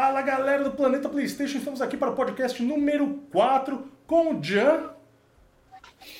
Fala galera do Planeta PlayStation, estamos aqui para o podcast número 4 com o Jan.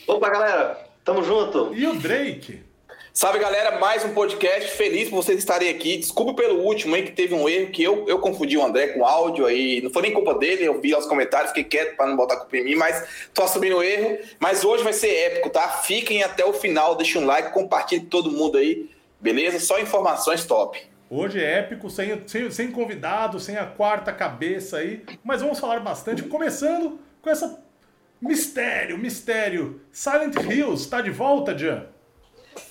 Opa galera, tamo junto. E o Drake. Salve galera, mais um podcast. Feliz por vocês estarem aqui. Desculpa pelo último aí que teve um erro que eu, eu confundi o André com o áudio aí. Não foi nem culpa dele, eu vi os comentários, fiquei quieto para não botar culpa em mim, mas tô assumindo o erro. Mas hoje vai ser épico, tá? Fiquem até o final, deixem um like, compartilhem todo mundo aí, beleza? Só informações top. Hoje é épico, sem, sem, sem convidado, sem a quarta cabeça aí, mas vamos falar bastante, começando com essa mistério, mistério. Silent Hills está de volta, Jan?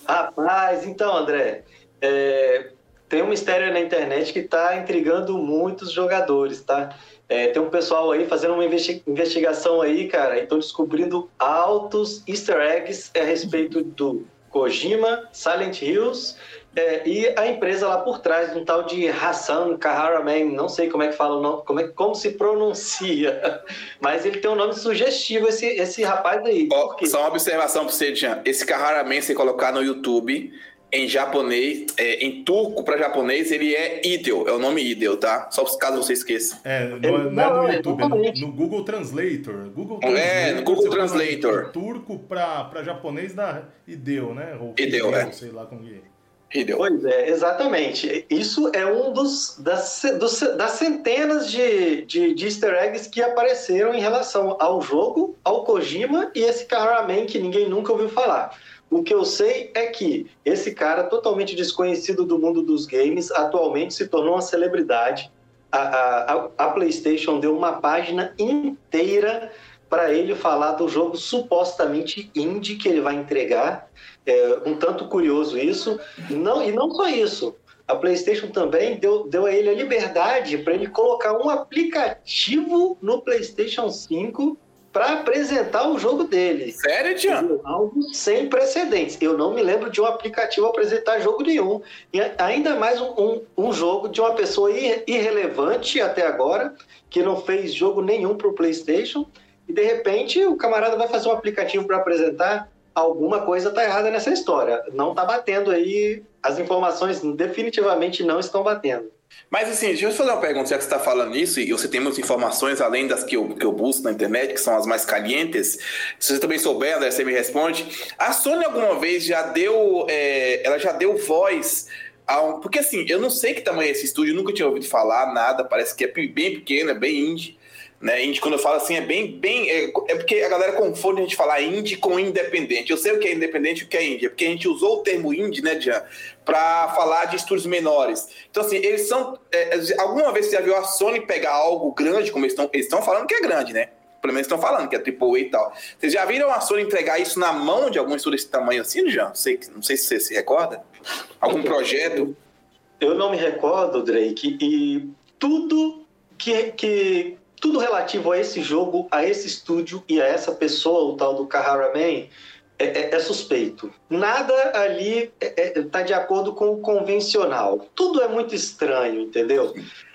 Rapaz, então, André, é, tem um mistério na internet que está intrigando muitos jogadores, tá? É, tem um pessoal aí fazendo uma investigação aí, cara, e estão descobrindo altos easter eggs a respeito do Kojima, Silent Hills é, e a empresa lá por trás, um tal de Hassan Kaharaman, não sei como é que fala o nome, como, é, como se pronuncia, mas ele tem um nome sugestivo, esse, esse rapaz aí. Oh, só uma observação para você, Jean. Esse Kaharaman, se colocar no YouTube, em japonês, é, em turco para japonês, ele é Idel, é o nome Idel, tá? Só caso você esqueça. É, não, é, não, não é no YouTube, é no, no, Google Translator. Google Translator é, no Google Translator. Turco para japonês da Idel, né? Ou Idel, é. Sei lá como é. Pois é, exatamente. Isso é um dos das, dos, das centenas de, de, de, easter eggs que apareceram em relação ao jogo, ao Kojima e esse Kahraman que ninguém nunca ouviu falar. O que eu sei é que esse cara, totalmente desconhecido do mundo dos games, atualmente se tornou uma celebridade. A, a, a PlayStation deu uma página inteira para ele falar do jogo supostamente indie que ele vai entregar. É um tanto curioso isso. Não, e não só isso. A PlayStation também deu, deu a ele a liberdade para ele colocar um aplicativo no PlayStation 5 para apresentar o jogo dele. Sério, Tiago? Algo sem precedentes. Eu não me lembro de um aplicativo apresentar jogo nenhum. E ainda mais um, um, um jogo de uma pessoa irrelevante até agora, que não fez jogo nenhum para o PlayStation e de repente o camarada vai fazer um aplicativo para apresentar alguma coisa tá errada nessa história. Não tá batendo aí, as informações definitivamente não estão batendo. Mas assim, deixa eu fazer uma pergunta, já que você está falando isso, e você tem muitas informações além das que eu, que eu busco na internet, que são as mais calientes. Se você também souber, André, você me responde. A Sony alguma vez já deu. É, ela já deu voz a um. Porque assim, eu não sei que tamanho é esse estúdio, nunca tinha ouvido falar nada, parece que é bem pequeno, é bem indie. Né? Indie, quando eu falo assim, é bem. bem é, é, porque a galera confunde a gente falar indie com independente. Eu sei o que é independente e o que é indie. É porque a gente usou o termo indie, né, Jean, para falar de estúdios menores. Então, assim, eles são. É, é, alguma vez você já viu a Sony pegar algo grande, como eles estão eles falando que é grande, né? Pelo menos estão falando que é AAA e tal. Vocês já viram a Sony entregar isso na mão de algum estúdio desse tamanho assim, Jean? Não sei, não sei se você se recorda. Algum projeto? Eu não me recordo, Drake, e tudo que, que tudo relativo a esse jogo, a esse estúdio e a essa pessoa, o tal do Kahara Man, é, é, é, suspeito. Nada ali está é, é tá de acordo com o convencional. Tudo é muito estranho, entendeu?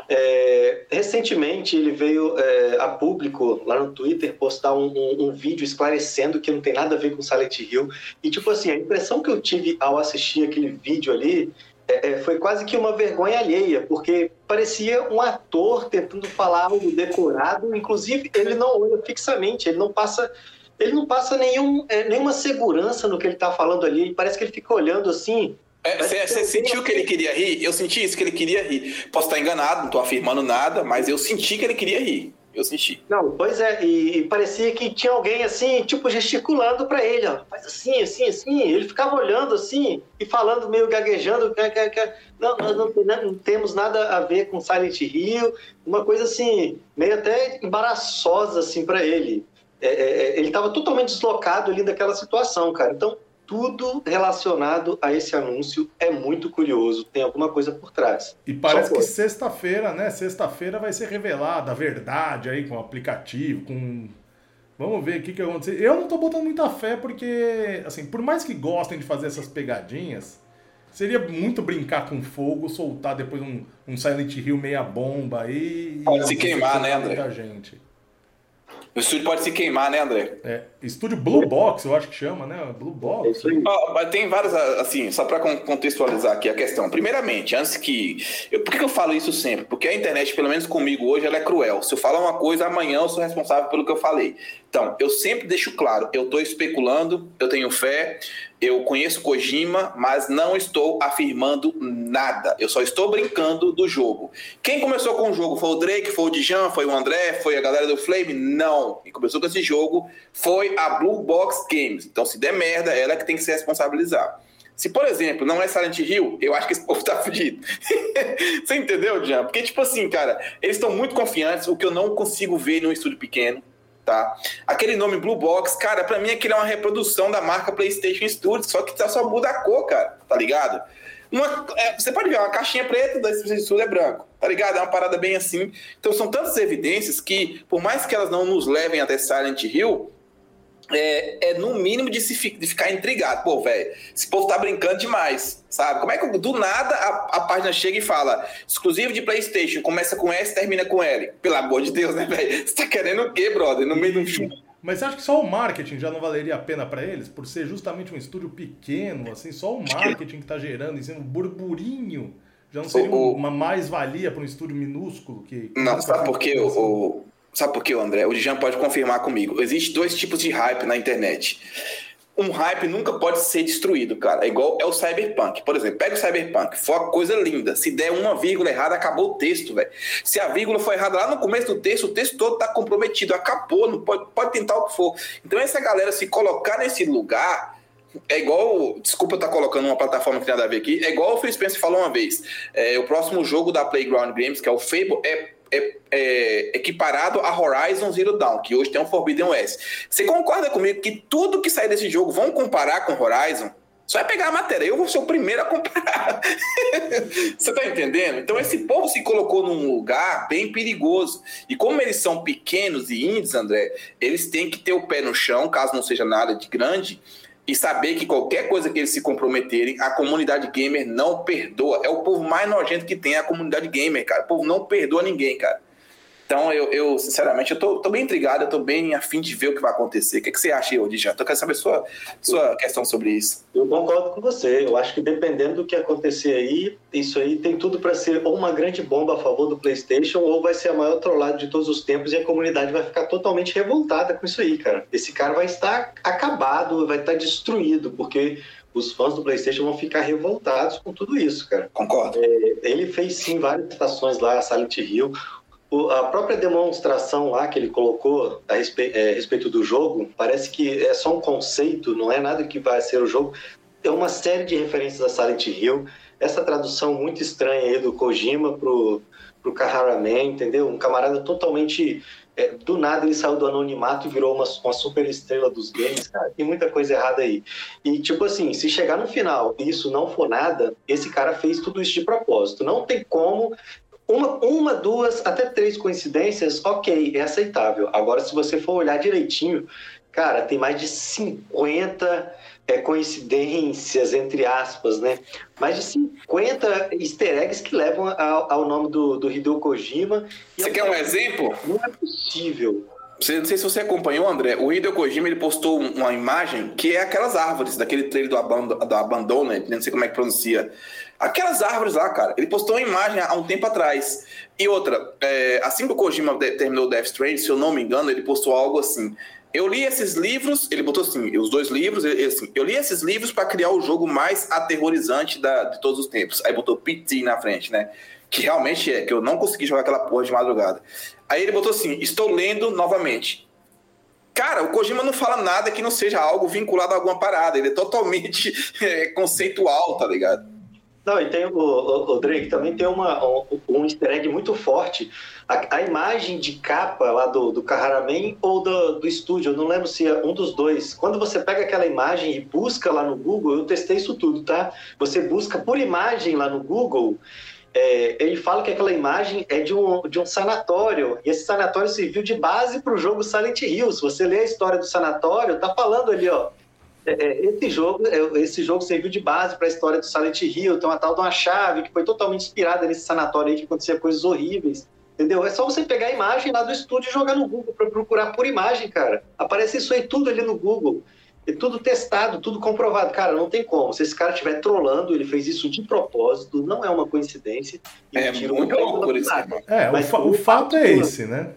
É, recentemente ele veio é, a público lá no Twitter postar um, um, um, vídeo esclarecendo que não tem nada a ver com Silent Hill. E tipo assim, a impressão que eu tive ao assistir aquele vídeo ali é, é, foi quase que uma vergonha alheia, porque parecia um ator tentando falar algo decorado, inclusive ele não olha fixamente, ele não passa ele não passa nenhum, é, nenhuma segurança no que ele está falando ali, parece que ele fica olhando assim. Você é, sentiu que ele queria rir? Eu senti isso, que ele queria rir. Posso estar enganado, não estou afirmando nada, mas eu senti que ele queria rir. Eu senti. Não, pois é, e, e parecia que tinha alguém assim, tipo, gesticulando para ele, ó, faz assim, assim, assim. Ele ficava olhando assim e falando meio gaguejando. Não, nós não, não, temos nada a ver com Silent Hill, uma coisa assim, meio até embaraçosa assim para ele. É, é, é ele estava totalmente deslocado ali daquela situação, cara. Então, tudo relacionado a esse anúncio é muito curioso, tem alguma coisa por trás. E parece que sexta-feira, né? Sexta-feira vai ser revelada a verdade aí com o aplicativo, com. Vamos ver o que, que vai acontecer. Eu não tô botando muita fé porque, assim, por mais que gostem de fazer essas pegadinhas, seria muito brincar com fogo, soltar depois um, um Silent Hill meia bomba aí. Pode se queimar, né, André? Gente. O estúdio pode se queimar, né, André? É, estúdio Blue Box, eu acho que chama, né? Blue Box. Oh, tem várias, assim, só para contextualizar aqui a questão. Primeiramente, antes que. Eu, por que eu falo isso sempre? Porque a internet, pelo menos comigo hoje, ela é cruel. Se eu falar uma coisa, amanhã eu sou responsável pelo que eu falei. Então, eu sempre deixo claro, eu estou especulando, eu tenho fé, eu conheço Kojima, mas não estou afirmando nada. Eu só estou brincando do jogo. Quem começou com o jogo foi o Drake, foi o Dijan, foi o André, foi a galera do Flame? Não. Quem começou com esse jogo foi a Blue Box Games. Então, se der merda, ela é que tem que se responsabilizar. Se, por exemplo, não é Silent Hill, eu acho que esse povo tá fudido. Você entendeu, Dian? Porque, tipo assim, cara, eles estão muito confiantes, o que eu não consigo ver num estúdio pequeno tá? Aquele nome Blue Box, cara, para mim aquilo é uma reprodução da marca PlayStation Studios, só que só muda a cor, cara, tá ligado? Uma, é, você pode ver, uma caixinha preta da PlayStation Studios é branco, tá ligado? É uma parada bem assim. Então são tantas evidências que, por mais que elas não nos levem até Silent Hill, é, é, no mínimo de, se, de ficar intrigado. Pô, velho, esse povo tá brincando demais, sabe? Como é que do nada a, a, página chega e fala exclusivo de PlayStation, começa com S, termina com L? Pelo amor de Deus, né, velho? Você tá querendo o quê, brother? No meio do filme. Mas você acha que só o marketing já não valeria a pena para eles? Por ser justamente um estúdio pequeno, assim, só o marketing que tá gerando, em um burburinho, já não seria o, uma mais-valia para um estúdio minúsculo? que, Não, sabe por quê? O, Sabe por quê, André? O Dijan pode confirmar comigo. Existem dois tipos de hype na internet. Um hype nunca pode ser destruído, cara. É igual é o Cyberpunk. Por exemplo, pega o Cyberpunk, foi uma coisa linda. Se der uma vírgula errada, acabou o texto, velho. Se a vírgula foi errada lá no começo do texto, o texto todo tá comprometido, acabou, não pode, pode tentar o que for. Então, essa galera se colocar nesse lugar, é igual. Desculpa estar tá colocando uma plataforma que tem nada a ver aqui. É igual o Phil Spencer falou uma vez. É, o próximo jogo da Playground Games, que é o Fable, é é, é, equiparado a Horizon Zero Dawn, que hoje tem um Forbidden West. Você concorda comigo que tudo que sair desse jogo vão comparar com Horizon? Só é pegar a matéria, eu vou ser o primeiro a comparar. Você tá entendendo? Então esse povo se colocou num lugar bem perigoso. E como eles são pequenos e índios, André, eles têm que ter o pé no chão, caso não seja nada de grande, e saber que qualquer coisa que eles se comprometerem, a comunidade gamer não perdoa. É o povo mais nojento que tem a comunidade gamer, cara. O povo não perdoa ninguém, cara. Então, eu, eu sinceramente, eu tô, tô, bem intrigado, eu tô bem afim de ver o que vai acontecer. O que, que você acha, Odija? Tô querendo saber sua, sua questão sobre isso. Eu concordo com você. Eu acho que dependendo do que acontecer aí, isso aí tem tudo para ser ou uma grande bomba a favor do PlayStation ou vai ser a maior trollada de todos os tempos e a comunidade vai ficar totalmente revoltada com isso aí, cara. Esse cara vai estar acabado, vai estar destruído, porque os fãs do PlayStation vão ficar revoltados com tudo isso, cara. Concordo. É, ele fez sim várias estações lá, Silent Hill a própria demonstração lá que ele colocou a respeito, é, respeito do jogo, parece que é só um conceito, não é nada que vai ser o jogo. É uma série de referências a Silent Hill. Essa tradução muito estranha aí do Kojima pro, pro Kaharaman, entendeu? Um camarada totalmente... É, do nada ele saiu do anonimato e virou uma, uma super estrela dos games, cara. Tem muita coisa errada aí. E, tipo assim, se chegar no final e isso não for nada, esse cara fez tudo isso de propósito. Não tem como uma, uma, duas, até três coincidências, ok, é aceitável. Agora, se você for olhar direitinho, cara, tem mais de 50 é, coincidências, entre aspas, né? Mais de 50 easter eggs que levam ao, ao nome do, do Hideo Kojima. Você quer um exemplo? Não é possível. Não sei se você acompanhou, André. O Hideo Kojima ele postou uma imagem que é aquelas árvores daquele trailer do, Abando, do Abandoned, não sei como é que pronuncia. Aquelas árvores lá, cara. Ele postou uma imagem há um tempo atrás. E outra, é, assim que o Kojima terminou Death Stranding, se eu não me engano, ele postou algo assim. Eu li esses livros, ele botou assim, os dois livros, ele, assim, eu li esses livros para criar o jogo mais aterrorizante da, de todos os tempos. Aí botou PT na frente, né? Que realmente é, que eu não consegui jogar aquela porra de madrugada. Aí ele botou assim, estou lendo novamente. Cara, o Kojima não fala nada que não seja algo vinculado a alguma parada. Ele é totalmente é, conceitual, tá ligado? Não, e tem o, o, o, Drake também tem uma, um, um easter egg muito forte. A, a imagem de capa lá do, do Kaharaman ou do, do estúdio, eu não lembro se é um dos dois. Quando você pega aquela imagem e busca lá no Google, eu testei isso tudo, tá? Você busca por imagem lá no Google, é, ele fala que aquela imagem é de um, de um sanatório, e esse sanatório serviu de base para o jogo Silent Hill. Se você ler a história do sanatório, tá falando ali, ó, esse jogo, é, esse jogo serviu de base para a história do Silent Hill. Tem uma tal de uma chave que foi totalmente inspirada nesse sanatório aí que acontecia coisas horríveis. Entendeu? É só você pegar a imagem lá do estúdio e jogar no Google para procurar por imagem, cara. Aparece isso aí tudo ali no Google. É tudo testado, tudo comprovado. Cara, não tem como. Se esse cara estiver trolando, ele fez isso de propósito, não é uma coincidência. É muito loucura isso. É, o, fa o fato é esse, né?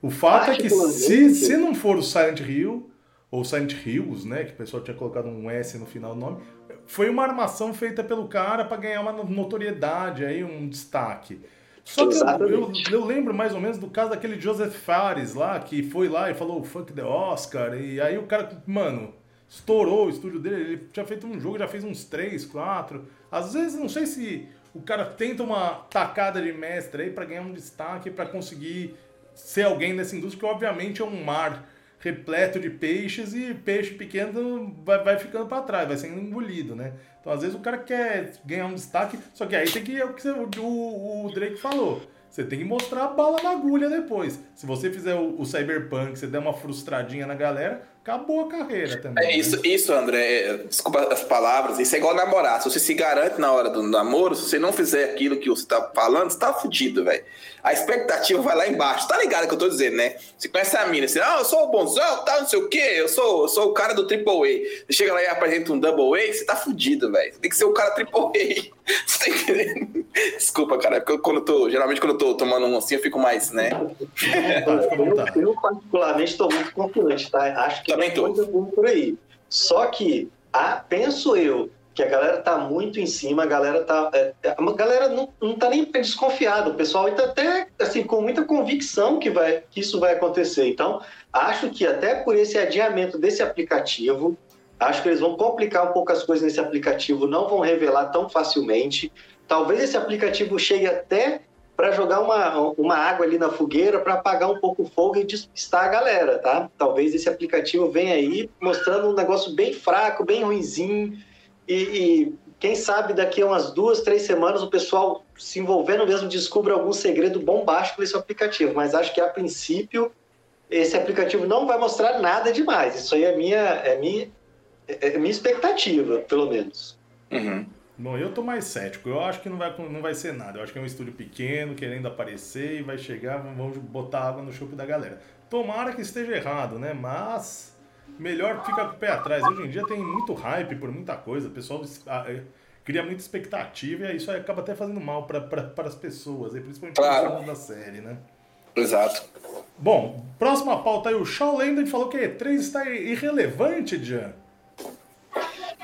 O fato é que se, se não for o Silent Hill, ou Silent Hills, né, que o pessoal tinha colocado um S no final do nome, foi uma armação feita pelo cara para ganhar uma notoriedade, aí um destaque. Só que eu, eu, eu, lembro mais ou menos do caso daquele Joseph Fares lá, que foi lá e falou Fuck the Oscar, e aí o cara, mano, estourou o estúdio dele, ele tinha feito um jogo, já fez uns 3, 4. Às vezes, não sei se o cara tenta uma tacada de mestre aí para ganhar um destaque, para conseguir ser alguém nessa indústria, que obviamente é um mar repleto de peixes e peixe pequeno vai, vai ficando para trás, vai sendo engolido, né? Então, às vezes, o cara quer ganhar um destaque, só que aí tem que, é o que o, o Drake falou, você tem que mostrar a bala na agulha depois. Se você fizer o, o Cyberpunk, você der uma frustradinha na galera, acabou a carreira também. É isso, né? isso, André. É, desculpa as palavras. Isso é igual namorar. Se você se garante na hora do namoro, se você não fizer aquilo que você tá falando, você tá fudido, velho. A expectativa vai lá embaixo. Tá ligado que eu tô dizendo, né? Você conhece a mina, você, ah, eu sou o bonzão, tal, não sei o quê, eu sou, eu sou o cara do Triple A. Você chega lá e apresenta um Double A, você tá fudido, velho. Você tem que ser o cara Triple A. Você tá entendendo? Desculpa, cara, é porque quando eu tô, geralmente quando eu tô tomando um assim, eu fico mais, né? eu, eu, particularmente, estou muito confiante, tá? Acho que também tô. por aí. Só que, ah, penso eu, que a galera tá muito em cima, a galera tá. É, a galera não, não tá nem desconfiada, o pessoal está até assim, com muita convicção que, vai, que isso vai acontecer. Então, acho que até por esse adiamento desse aplicativo, acho que eles vão complicar um pouco as coisas nesse aplicativo, não vão revelar tão facilmente. Talvez esse aplicativo chegue até para jogar uma, uma água ali na fogueira para apagar um pouco o fogo e despistar a galera, tá? Talvez esse aplicativo venha aí mostrando um negócio bem fraco, bem ruinzinho e, e quem sabe daqui a umas duas, três semanas o pessoal se envolvendo mesmo descubra algum segredo bombástico nesse aplicativo. Mas acho que a princípio esse aplicativo não vai mostrar nada demais. Isso aí é minha, é minha, é minha expectativa, pelo menos. Uhum. Bom, eu tô mais cético. Eu acho que não vai, não vai ser nada. Eu acho que é um estúdio pequeno, querendo aparecer e vai chegar, vamos botar água no chope da galera. Tomara que esteja errado, né? Mas melhor ficar com o pé atrás. Hoje em dia tem muito hype por muita coisa. O pessoal ah, é, cria muita expectativa e isso acaba até fazendo mal para as pessoas, principalmente claro. da série, né? Exato. Bom, próxima pauta aí. O Shaw Landon falou que E3 está irrelevante, Jan.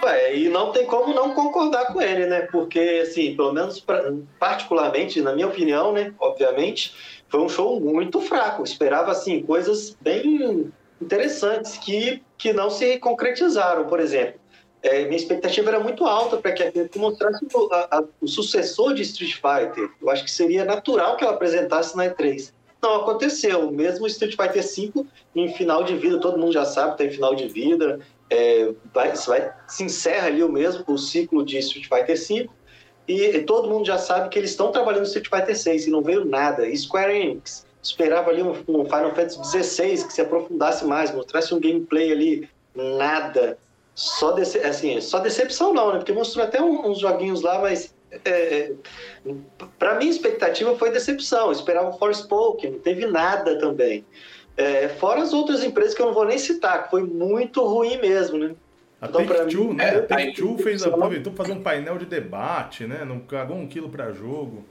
É, e não tem como não concordar com ele, né? Porque, assim, pelo menos pra, particularmente, na minha opinião, né? Obviamente, foi um show muito fraco. Esperava, assim, coisas bem interessantes que, que não se concretizaram, por exemplo. É, minha expectativa era muito alta para que a gente mostrasse o, a, a, o sucessor de Street Fighter. Eu acho que seria natural que ela apresentasse na E3. Não aconteceu. Mesmo Street Fighter V em final de vida, todo mundo já sabe, tem final de vida é, vai, vai, se encerra ali o mesmo o ciclo de Street Fighter V e, e todo mundo já sabe que eles estão trabalhando no Street Fighter VI e não veio nada. E Square Enix esperava ali um, um Final Fantasy XVI que se aprofundasse mais, mostrasse um gameplay ali, nada. Só, dece assim, só decepção não, né? Porque mostrou até uns joguinhos lá, mas é, é para mim a expectativa foi decepção. Eu esperava o Forspoken, não teve nada também. É, fora as outras empresas que eu não vou nem citar, que foi muito ruim mesmo, né? A então, Take-Two, né? A Take-Two fez, aproveitou para fazer um painel de debate, né? Não cagou um quilo para jogo.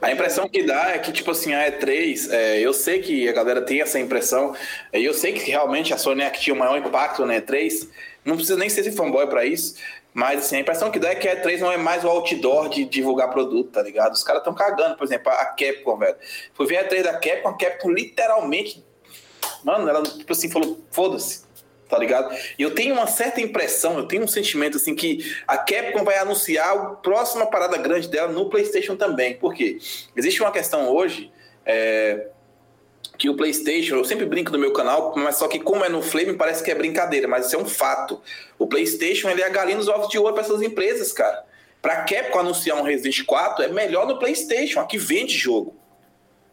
A impressão que dá é que, tipo assim, a E3, é, eu sei que a galera tem essa impressão, e eu sei que realmente a Sony é que tinha o maior impacto na E3, não precisa nem ser esse fanboy para isso, mas assim, a impressão que dá é que a E3 não é mais o outdoor de divulgar produto, tá ligado? Os caras estão cagando, por exemplo, a Capcom, velho. Fui ver a E3 da Capcom, a Capcom literalmente Mano, ela, tipo assim, falou, foda-se, tá ligado? E eu tenho uma certa impressão, eu tenho um sentimento, assim, que a Capcom vai anunciar a próxima parada grande dela no PlayStation também. Por quê? Existe uma questão hoje. É, que o PlayStation, eu sempre brinco no meu canal, mas só que como é no Flame parece que é brincadeira, mas isso é um fato. O PlayStation ele é a galinha dos ovos de ouro para essas empresas, cara. Para Capcom anunciar um Resident 4 é melhor no PlayStation, aqui vende jogo.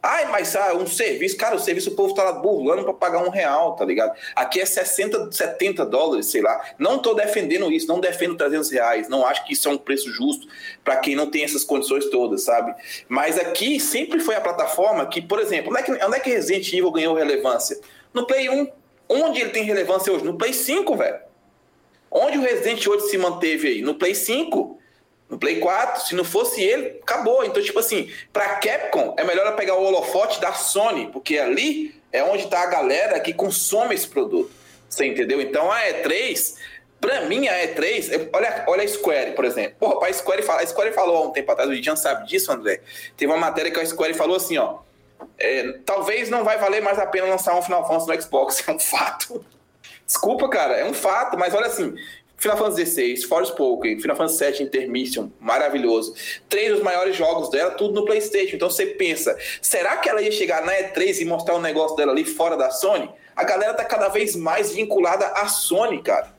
Ai, mas ah, um serviço, cara, o serviço o povo tá lá burlando para pagar um real, tá ligado? Aqui é 60, 70 dólares, sei lá. Não tô defendendo isso, não defendo 300 reais, não acho que isso é um preço justo para quem não tem essas condições todas, sabe? Mas aqui sempre foi a plataforma que, por exemplo, onde é que, onde é que Resident Evil ganhou relevância? No Play 1. Onde ele tem relevância hoje? No Play 5, velho. Onde o Resident Evil se manteve aí? No Play 5. No Play 4, se não fosse ele, acabou. Então, tipo assim, pra Capcom, é melhor pegar o holofote da Sony, porque ali é onde tá a galera que consome esse produto. Você entendeu? Então, a E3, pra mim, a E3, olha, olha a Square, por exemplo. Porra, a Square, fala, a Square falou há um tempo atrás, o Jean sabe disso, André. Teve uma matéria que a Square falou assim, ó. É, talvez não vai valer mais a pena lançar um Final Fantasy no Xbox, é um fato. Desculpa, cara, é um fato, mas olha assim, Final Fantasy XVI, Forspoken, Final Fantasy VII Intermission, maravilhoso. Três dos maiores jogos dela, tudo no PlayStation. Então você pensa, será que ela ia chegar na E3 e mostrar o um negócio dela ali fora da Sony? A galera tá cada vez mais vinculada à Sony, cara.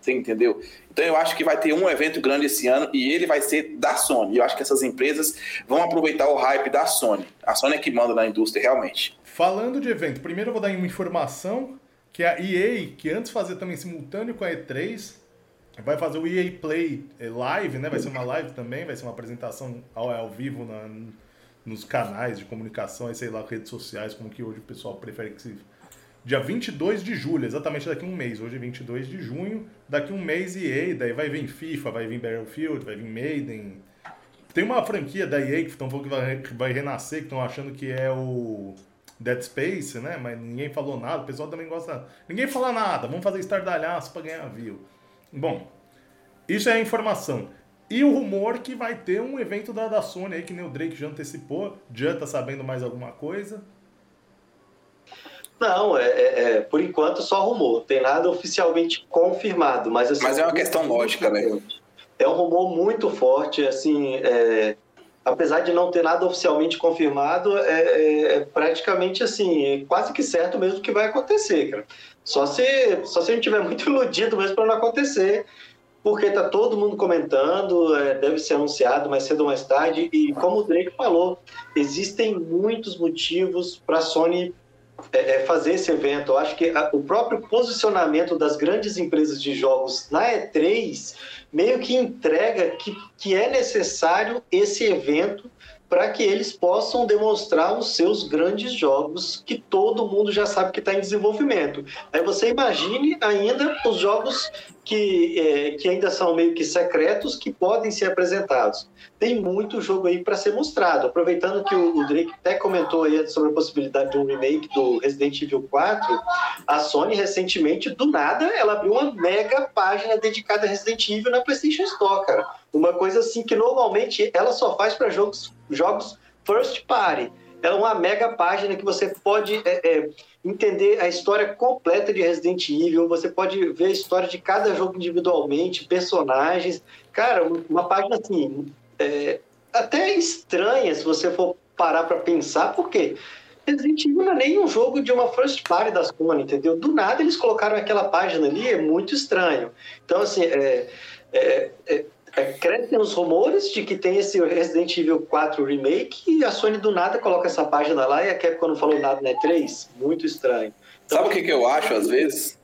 Você entendeu? Então eu acho que vai ter um evento grande esse ano e ele vai ser da Sony. Eu acho que essas empresas vão aproveitar o hype da Sony. A Sony é que manda na indústria realmente. Falando de evento, primeiro eu vou dar uma informação que a EA, que antes fazia também simultâneo com a E3, Vai fazer o EA Play eh, Live, né? Vai ser uma live também, vai ser uma apresentação ao, ao vivo na, nos canais de comunicação, sei lá, redes sociais, como que hoje o pessoal prefere que se... Dia 22 de julho, exatamente daqui a um mês. Hoje é 22 de junho. Daqui a um mês EA, daí vai vir FIFA, vai vir Battlefield, vai vir Maiden. Tem uma franquia da EA que estão falando que vai, que vai renascer, que estão achando que é o Dead Space, né? Mas ninguém falou nada. O pessoal também gosta... Ninguém fala nada. Vamos fazer estardalhaço para ganhar view. Bom, isso é a informação. E o rumor que vai ter um evento da, da Sony aí, que nem o Drake já antecipou. Já tá sabendo mais alguma coisa? Não, é, é, é, por enquanto só rumor. Tem nada oficialmente confirmado. Mas, assim, mas é uma questão lógica, né? É um rumor muito forte, assim, é, apesar de não ter nada oficialmente confirmado, é, é, é, praticamente assim, quase que certo mesmo que vai acontecer, cara. Só se, só se a gente tiver muito iludido mesmo para não acontecer, porque tá todo mundo comentando, é, deve ser anunciado mais cedo ou mais tarde, e como o Drake falou, existem muitos motivos para a Sony é, é, fazer esse evento. Eu acho que a, o próprio posicionamento das grandes empresas de jogos na E3 meio que entrega que, que é necessário esse evento para que eles possam demonstrar os seus grandes jogos que todo mundo já sabe que está em desenvolvimento. Aí você imagine ainda os jogos que, é, que ainda são meio que secretos que podem ser apresentados. Tem muito jogo aí para ser mostrado. Aproveitando que o, o, Drake até comentou aí sobre a possibilidade de um remake do Resident Evil 4, a Sony recentemente, do nada, ela abriu uma mega página dedicada a Resident Evil na PlayStation Store, cara. Uma coisa assim que normalmente ela só faz para jogos, jogos first party. Ela é uma mega página que você pode é, é, entender a história completa de Resident Evil, você pode ver a história de cada jogo individualmente, personagens. Cara, uma página assim, é, até estranha se você for parar para pensar, porque Resident Evil não é nem um jogo de uma first party da Sony, entendeu? Do nada eles colocaram aquela página ali, é muito estranho. Então, assim, é, é, é é, crescem os rumores de que tem esse Resident Evil 4 Remake e a Sony do nada coloca essa página lá e a Capcom não falou nada na E3. Muito estranho. Então, Sabe o que, que eu acho às vezes?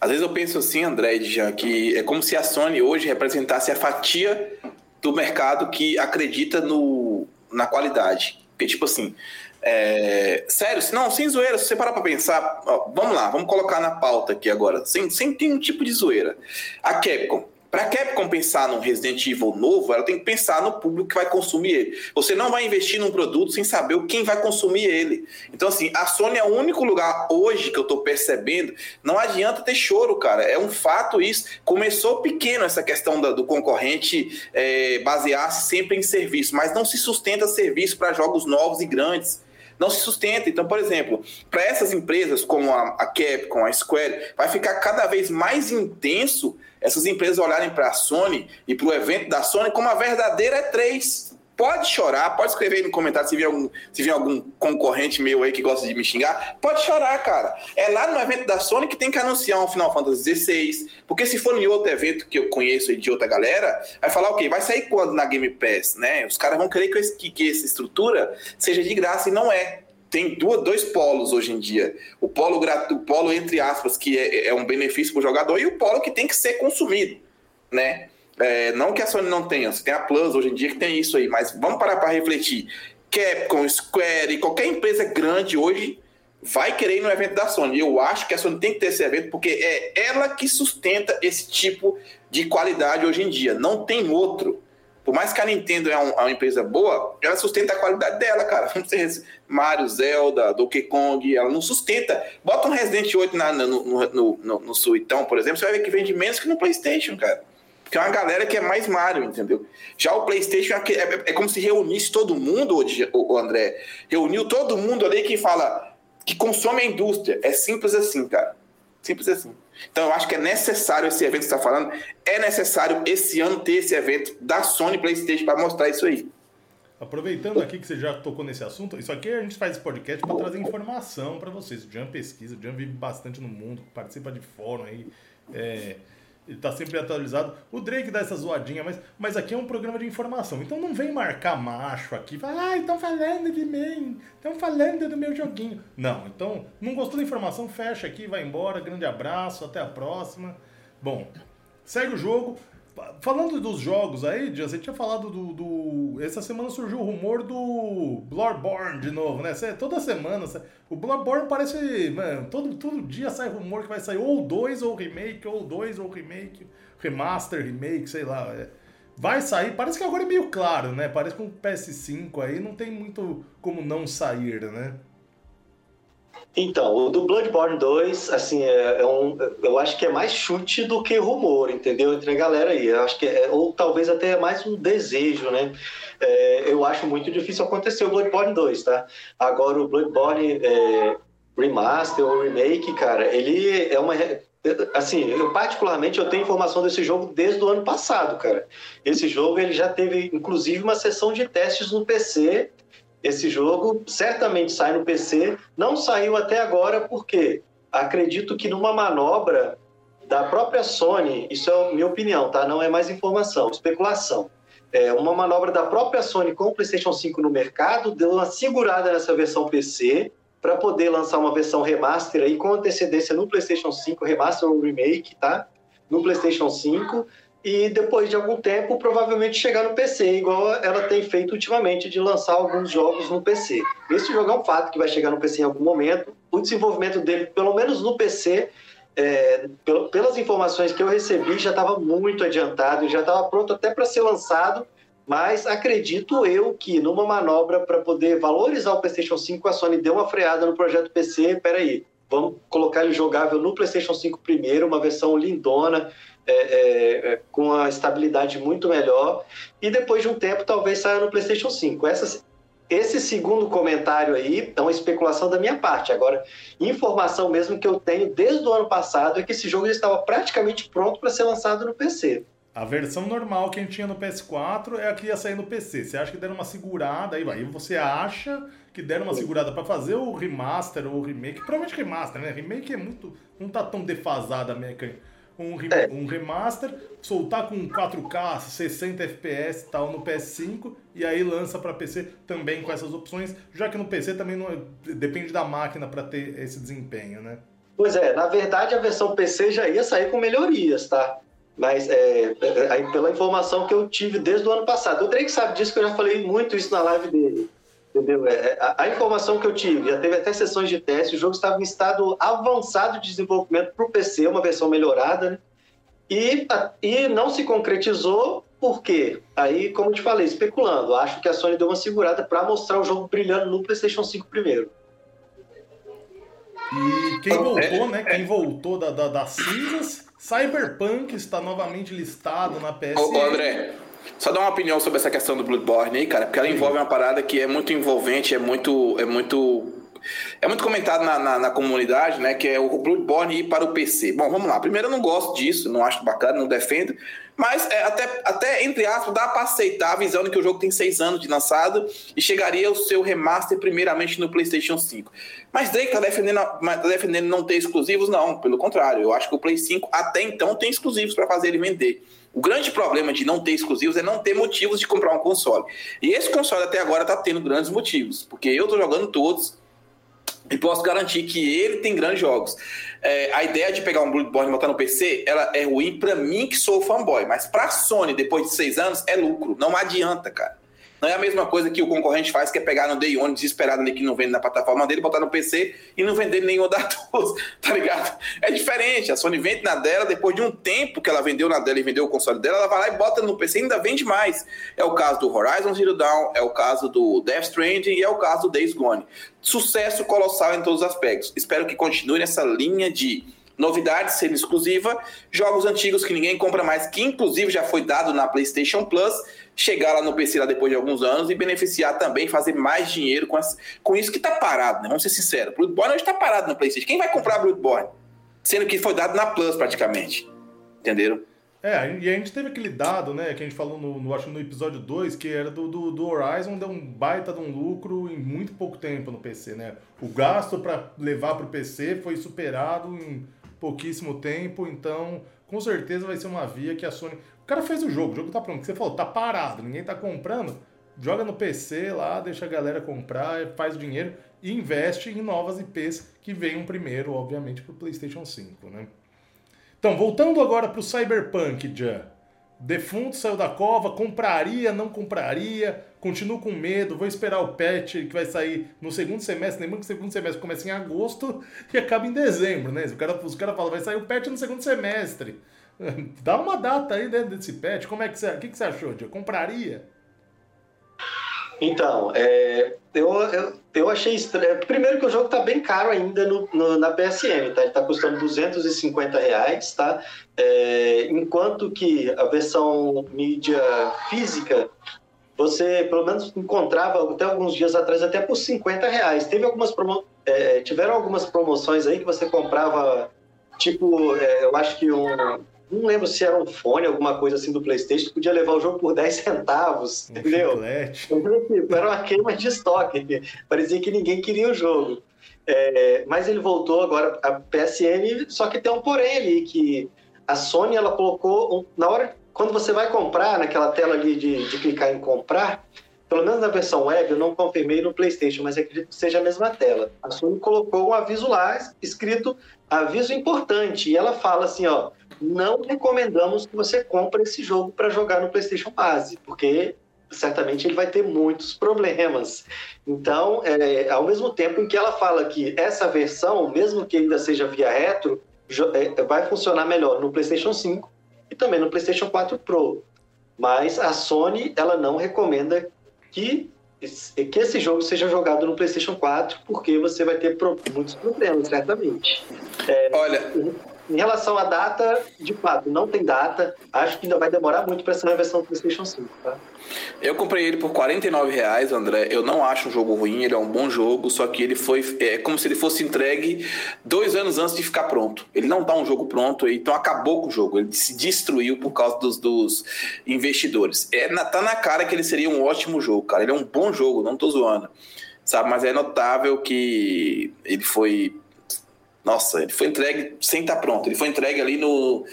Às vezes eu penso assim, André, já que é como se a Sony hoje representasse a fatia do mercado que acredita no, na qualidade. Porque, tipo assim, é, sério, não, sem zoeira, se você parar pra pensar, ó, vamos lá, vamos colocar na pauta aqui agora, sem, sem ter um tipo de zoeira. A Capcom, para a Capcom pensar num Resident Evil novo, ela tem que pensar no público que vai consumir ele. Você não vai investir num produto sem saber quem vai consumir ele. Então, assim, a Sony é o único lugar hoje que eu estou percebendo. Não adianta ter choro, cara. É um fato isso. Começou pequeno essa questão do concorrente é, basear-se sempre em serviço, mas não se sustenta serviço para jogos novos e grandes não se sustenta. Então, por exemplo, para essas empresas como a, a Capcom, a Square, vai ficar cada vez mais intenso essas empresas olharem para a Sony e para o evento da Sony como a verdadeira E3. Pode chorar, pode escrever aí no comentário se vier algum, se vier algum concorrente meu aí que gosta de me xingar. Pode chorar, cara. É lá no evento da Sony que tem que anunciar um Final Fantasy XVI. Porque se for em outro evento que eu conheço de outra galera, vai falar o quê? Vai sair quando na Game Pass, né? Os caras vão querer que, que, que essa estrutura seja de graça e não é. Tem duas, dois polos hoje em dia. O polo, o polo entre aspas, que é, é um benefício para o jogador, e o polo que tem que ser consumido, né? É, não que a Sony não tenha, você tem a Plus hoje em dia que tem isso aí, mas vamos parar para refletir. Capcom, Square qualquer empresa grande hoje vai querer ir no evento da Sony. Eu acho que a Sony tem que ter esse evento porque é ela que sustenta esse tipo de qualidade hoje em dia. Não tem outro. Por mais que a Nintendo é, um, é uma empresa boa, ela sustenta a qualidade dela, cara. Mario, Zelda, Donkey Kong, ela não sustenta. Bota um Resident 8 na, no, no, no, no, Suitão, por exemplo, você vai ver que vende menos que no PlayStation, cara. Porque é uma galera que é mais Mario, entendeu? Já o PlayStation é, é, é como se reunisse todo mundo, o, o André. Reuniu todo mundo ali que fala que consome a indústria. É simples assim, cara. Simples assim. Então eu acho que é necessário esse evento que você está falando. É necessário esse ano ter esse evento da Sony PlayStation para mostrar isso aí. Aproveitando aqui que você já tocou nesse assunto, isso aqui a gente faz esse podcast para trazer informação para vocês. O Jean pesquisa, o Jean vive bastante no mundo, participa de fórum aí. É, ele tá sempre atualizado. O Drake dá essa zoadinha, mas, mas aqui é um programa de informação. Então não vem marcar macho aqui. Fala, ah, estão falando de mim. Estão falando do meu joguinho. Não, então, não gostou da informação? Fecha aqui, vai embora. Grande abraço, até a próxima. Bom, segue o jogo. Falando dos jogos aí, você tinha falado do, do, Essa semana surgiu o rumor do Bloodborne de novo, né? toda semana. O Bloodborne parece. Mano, todo, todo dia sai rumor que vai sair ou dois ou remake, ou dois ou remake, remaster, remake, sei lá. É. Vai sair, parece que agora é meio claro, né? Parece que o PS5 aí não tem muito como não sair, né? Então, o do Bloodborne 2, assim, é, é, um, eu acho que é mais chute do que rumor, entendeu? Entre a galera aí. Eu acho que é, ou talvez até mais um desejo, né? É, eu acho muito difícil acontecer o Bloodborne 2, tá? Agora, o Bloodborne é, Remaster ou Remake, cara, ele é uma. Assim, eu particularmente eu tenho informação desse jogo desde o ano passado, cara. Esse jogo ele já teve, inclusive, uma sessão de testes no PC esse jogo certamente sai no PC, não saiu até agora porque acredito que numa manobra da própria Sony, isso é minha opinião, tá? Não é mais informação, especulação. É uma manobra da própria Sony com o PlayStation 5 no mercado, deu uma segurada nessa versão PC para poder lançar uma versão remaster aí com antecedência no PlayStation 5, remaster ou remake, tá? No PlayStation 5 e depois de algum tempo provavelmente chegar no PC, igual ela tem feito ultimamente de lançar alguns jogos no PC. Esse jogo é um fato que vai chegar no PC em algum momento. O desenvolvimento dele, pelo menos no PC, é, pelas informações que eu recebi, já estava muito adiantado, já estava pronto até para ser lançado. Mas acredito eu que numa manobra para poder valorizar o PlayStation 5, a Sony deu uma freada no projeto PC. Peraí, vamos colocar ele jogável no PlayStation 5 primeiro, uma versão lindona, é, é, é, com a estabilidade muito melhor e depois de um tempo talvez saia no PlayStation 5. Essa, esse segundo comentário aí é uma especulação da minha parte. Agora, informação mesmo que eu tenho desde o ano passado é que esse jogo já estava praticamente pronto para ser lançado no PC. A versão normal que a gente tinha no PS4 é a que ia sair no PC. Você acha que deram uma segurada aí, aí você acha que deram uma segurada para fazer o remaster ou o remake? Provavelmente remaster, né? Remake é muito não tá tão defasada a mecânica um, é. um remaster, soltar com 4K, 60 FPS e tal no PS5 e aí lança para PC também com essas opções, já que no PC também não é, depende da máquina para ter esse desempenho, né? Pois é, na verdade a versão PC já ia sair com melhorias, tá? Mas é, é, pela informação que eu tive desde o ano passado, o Drake sabe disso que eu já falei muito isso na live dele. Entendeu? É, é, a, a, informação que eu tive, já teve até sessões de teste, o jogo estava em estado avançado de desenvolvimento para o PC, uma versão melhorada, né? e, e não se concretizou por quê? Aí, como eu te falei, especulando, acho que a Sony deu uma segurada para mostrar o jogo brilhando no PlayStation 5 primeiro. E quem voltou, né? Quem voltou da, da, das cinzas, Cyberpunk está novamente listado na PS. Ô, André, só dar uma opinião sobre essa questão do Bloodborne aí, cara, porque ela envolve uma parada que é muito envolvente, é muito. É muito. É muito comentado na, na, na, comunidade, né? Que é o Bloodborne ir para o PC. Bom, vamos lá. Primeiro, eu não gosto disso, não acho bacana, não defendo. Mas é, até, até, entre aspas, dá para aceitar a visão de que o jogo tem seis anos de lançado e chegaria o seu remaster primeiramente no PlayStation 5. Mas Drake tá defendendo, tá defendendo não ter exclusivos? Não, pelo contrário. Eu acho que o Play 5 até então tem exclusivos para fazer ele vender. O grande problema de não ter exclusivos é não ter motivos de comprar um console. E esse console até agora está tendo grandes motivos, porque eu estou jogando todos, E posso garantir que ele tem grandes jogos. É, a ideia de pegar um Bloodborne e botar no PC, ela é ruim para mim que sou fanboy, mas para Sony depois de seis anos é lucro. Não adianta, cara. Não é a mesma coisa que o concorrente faz, que é pegar no Day One desesperado ali que não vende na plataforma dele, botar no PC e não vender nenhuma das duas, tá ligado? É diferente. A Sony vende na dela, depois de um tempo que ela vendeu na dela e vendeu o console dela, ela vai lá e bota no PC e ainda vende mais. É o caso do Horizon Zero Dawn, é o caso do Death Stranding e é o caso do Days Gone. Sucesso colossal em todos os aspectos. Espero que continue nessa linha de novidades sendo exclusiva, jogos antigos que ninguém compra mais, que inclusive já foi dado na PlayStation Plus, chegar lá no PC lá depois de alguns anos e beneficiar também, fazer mais dinheiro com, as, com isso que está parado, né? Vamos ser sinceros. Bloodborne hoje está parado no PlayStation. Quem vai comprar Bloodborne? Sendo que foi dado na Plus praticamente. Entenderam? É, e a gente teve aquele dado, né, que a gente falou no, no acho no episódio 2, que era do, do, do, Horizon, deu um baita de um lucro em muito pouco tempo no PC, né? O gasto para levar para o PC foi superado em pouquíssimo tempo, então com certeza vai ser uma via que a Sony cara fez o jogo, o jogo tá pronto. Você falou, tá parado, ninguém tá comprando. Joga no PC lá, deixa a galera comprar, faz o dinheiro e investe em novas IPs que venham primeiro, obviamente, pro PlayStation 5, né? Então, voltando agora pro Cyberpunk, já. Defunto saiu da cova, compraria, não compraria, continuo com medo, vou esperar o patch que vai sair no segundo semestre, lembrando que o segundo semestre começa em agosto e acaba em dezembro, né? Os caras cara falam, vai sair o patch no segundo semestre. Dá uma data aí dentro desse patch. Como é que você, o que, que você achou, Dio? Compraria? Então, é, eu, eu, eu, achei estranho. Primeiro que o jogo está bem caro ainda no, no, na PSN, tá? Ele está custando 250 reais, tá? É, enquanto que a versão mídia física, você pelo menos encontrava até alguns dias atrás até por 50 reais. Teve algumas promo, é, tiveram algumas promoções aí que você comprava, tipo, é, eu acho que um não lembro se era um fone, alguma coisa assim do PlayStation, podia levar o jogo por 10 centavos, um entendeu? Tipo, era uma queima de estoque. Parecia que ninguém queria o jogo. É, mas ele voltou agora a PSN, só que tem um porém ali, que a Sony ela colocou, na hora, quando você vai comprar, naquela tela ali de, de clicar em comprar, pelo menos na versão web, eu não confirmei no PlayStation, mas acredito que seja a mesma tela. A Sony colocou um aviso lá, escrito aviso importante, e ela fala assim, ó, não recomendamos que você compre esse jogo para jogar no PlayStation Base, porque certamente ele vai ter muitos problemas. Então, é, ao mesmo tempo em que ela fala que essa versão, mesmo que ainda seja via retro, é, vai funcionar melhor no PlayStation 5 e também no PlayStation 4 Pro. Mas a Sony ela não recomenda que que esse jogo seja jogado no PlayStation 4, porque você vai ter muitos problemas, certamente. É, Olha, em relação à data, de fato, não tem data. Acho que ainda vai demorar muito para essa versão do PlayStation 5, tá? Eu comprei ele por 49 reais, André. Eu não acho um jogo ruim, ele é um bom jogo, só que ele foi. É como se ele fosse entregue dois anos antes de ficar pronto. Ele não tá um jogo pronto, então acabou com o jogo. Ele se destruiu por causa dos, dos investidores. É, tá na cara que ele seria um ótimo jogo, cara. Ele é um bom jogo, não tô zoando. Sabe, mas é notável que ele foi nossa, ele foi entregue sem estar pronto. Ele foi entregue ali no.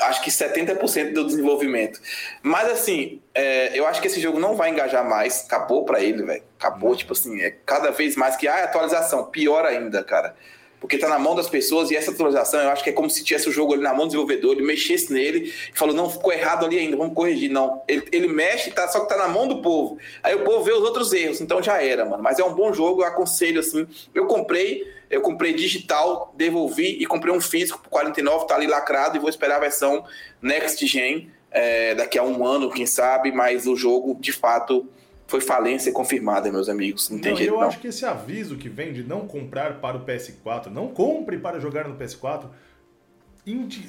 Acho que 70% do desenvolvimento. Mas assim, é, eu acho que esse jogo não vai engajar mais. Acabou para ele, velho. Acabou, tipo assim, é cada vez mais que. Ah, atualização. Pior ainda, cara porque tá na mão das pessoas e essa atualização eu acho que é como se tivesse o jogo ali na mão do desenvolvedor, ele mexesse nele e falou, não, ficou errado ali ainda, vamos corrigir. Não, ele, ele mexe, tá, só que tá na mão do povo. Aí o povo vê os outros erros, então já era, mano. Mas é um bom jogo, eu aconselho assim. Eu comprei, eu comprei digital, devolvi e comprei um físico por 49, tá ali lacrado e vou esperar a versão Next Gen é, daqui a um ano, quem sabe, mas o jogo de fato foi falência confirmada, meus amigos. Não, tem não, jeito, eu não. acho que esse aviso que vem de não comprar para o PS4, não compre para jogar no PS4,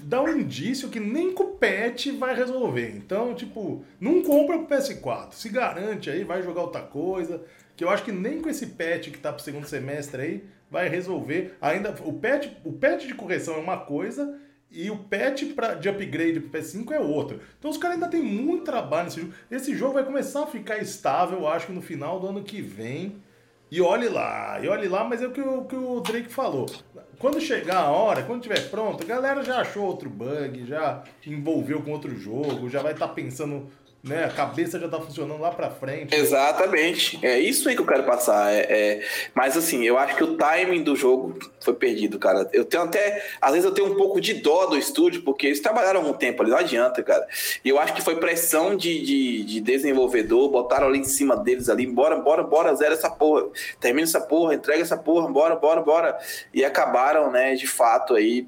dá um indício que nem com o patch vai resolver. Então, tipo, não compra pro PS4. Se garante aí, vai jogar outra coisa. Que eu acho que nem com esse patch que tá pro segundo semestre aí vai resolver. Ainda o patch, o patch de correção é uma coisa e o patch pra, de upgrade pro PS5 é outro. Então os caras ainda tem muito trabalho nesse jogo. Esse jogo vai começar a ficar estável, acho que no final do ano que vem. E olhe lá, e olhe lá, mas é o que o, que o Drake falou. Quando chegar a hora, quando tiver pronto, a galera já achou outro bug, já envolveu com outro jogo, já vai estar tá pensando né? A cabeça já tá funcionando lá pra frente. Exatamente. É isso aí que eu quero passar. É, é... Mas assim, eu acho que o timing do jogo foi perdido, cara. Eu tenho até. Às vezes eu tenho um pouco de dó do estúdio, porque eles trabalharam algum tempo ali, não adianta, cara. E eu acho que foi pressão de, de, de, desenvolvedor, botaram ali em cima deles ali, bora, bora, bora, zero essa porra. Termina essa porra, entrega essa porra, bora, bora, bora. E acabaram, né, de fato aí.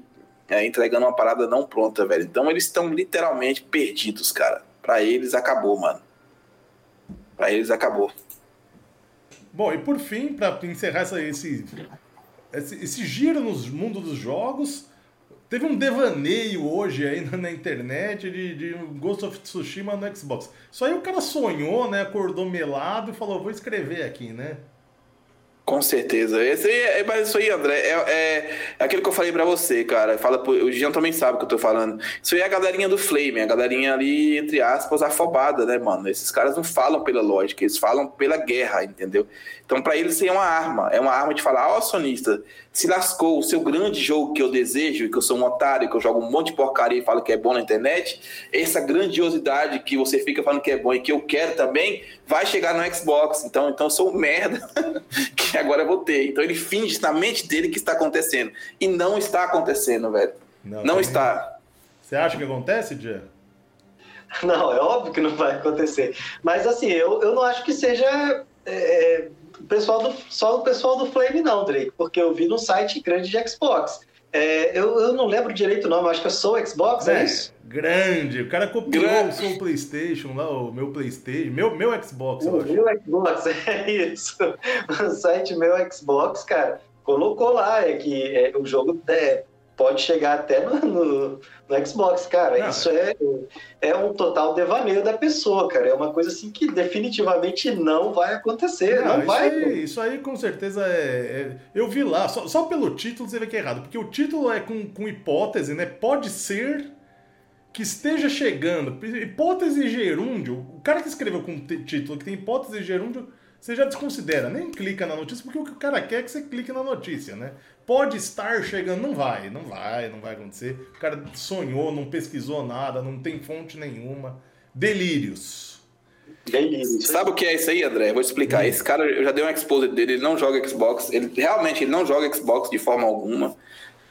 É, entregando uma parada não pronta, velho. Então eles estão literalmente perdidos, cara. Para eles acabou, mano. Para eles acabou. Bom, e por fim, para encerrar essa, esse, esse, esse giro no mundo dos jogos, teve um devaneio hoje aí na internet de, de Ghost of Tsushima no Xbox. Isso aí o cara sonhou, né? Acordou melado e falou, vou escrever aqui, né? Com certeza. Esse é, mas isso aí, André, é, é, é aquilo que eu falei para você, cara. Fala, o Jean também sabe o que eu tô falando. Isso aí é a galerinha do Flame, a galerinha ali, entre aspas, afobada, né, mano? Esses caras não falam pela lógica, eles falam pela guerra, entendeu? Então, para eles, é uma arma. É uma arma de falar, ó, oh, sonista, se lascou, o seu grande jogo que eu desejo, que eu sou um otário, que eu jogo um monte de porcaria e falo que é bom na internet, essa grandiosidade que você fica falando que é bom e que eu quero também, vai chegar no Xbox. Então, então eu sou um merda que agora eu vou ter. Então ele finge na mente dele que está acontecendo. E não está acontecendo, velho. Não, não está. Você acha que acontece, Dia? Não, é óbvio que não vai acontecer. Mas assim, eu, eu não acho que seja é, o pessoal do, só o pessoal do Flame, não, Drake, porque eu vi no site grande de Xbox. É, eu, eu não lembro direito o nome, acho que é Soul Xbox, é, é isso? Grande, o cara copiou grande. o seu PlayStation lá, o meu PlayStation, meu, meu Xbox. O meu Xbox, é isso. O site meu Xbox, cara, colocou lá é que é, o jogo é, pode chegar até no, no, no Xbox, cara. Não, isso é, é um total devaneio da pessoa, cara. É uma coisa assim que definitivamente não vai acontecer. Não, não isso vai. Aí, isso aí com certeza é. é eu vi lá, só, só, pelo título você vê que é errado, porque o título é com, com hipótese, né? Pode ser que esteja chegando. Hipótese gerúndio. O cara que escreveu com título que tem hipótese gerúndio você já desconsidera, nem clica na notícia, porque o que o cara quer é que você clique na notícia, né? Pode estar chegando, não vai, não vai, não vai acontecer. O cara sonhou, não pesquisou nada, não tem fonte nenhuma. Delírios. Delírios. Sabe o que é isso aí, André? Vou explicar. Hum. Esse cara, eu já dei um expose dele, ele não joga Xbox, ele realmente ele não joga Xbox de forma alguma.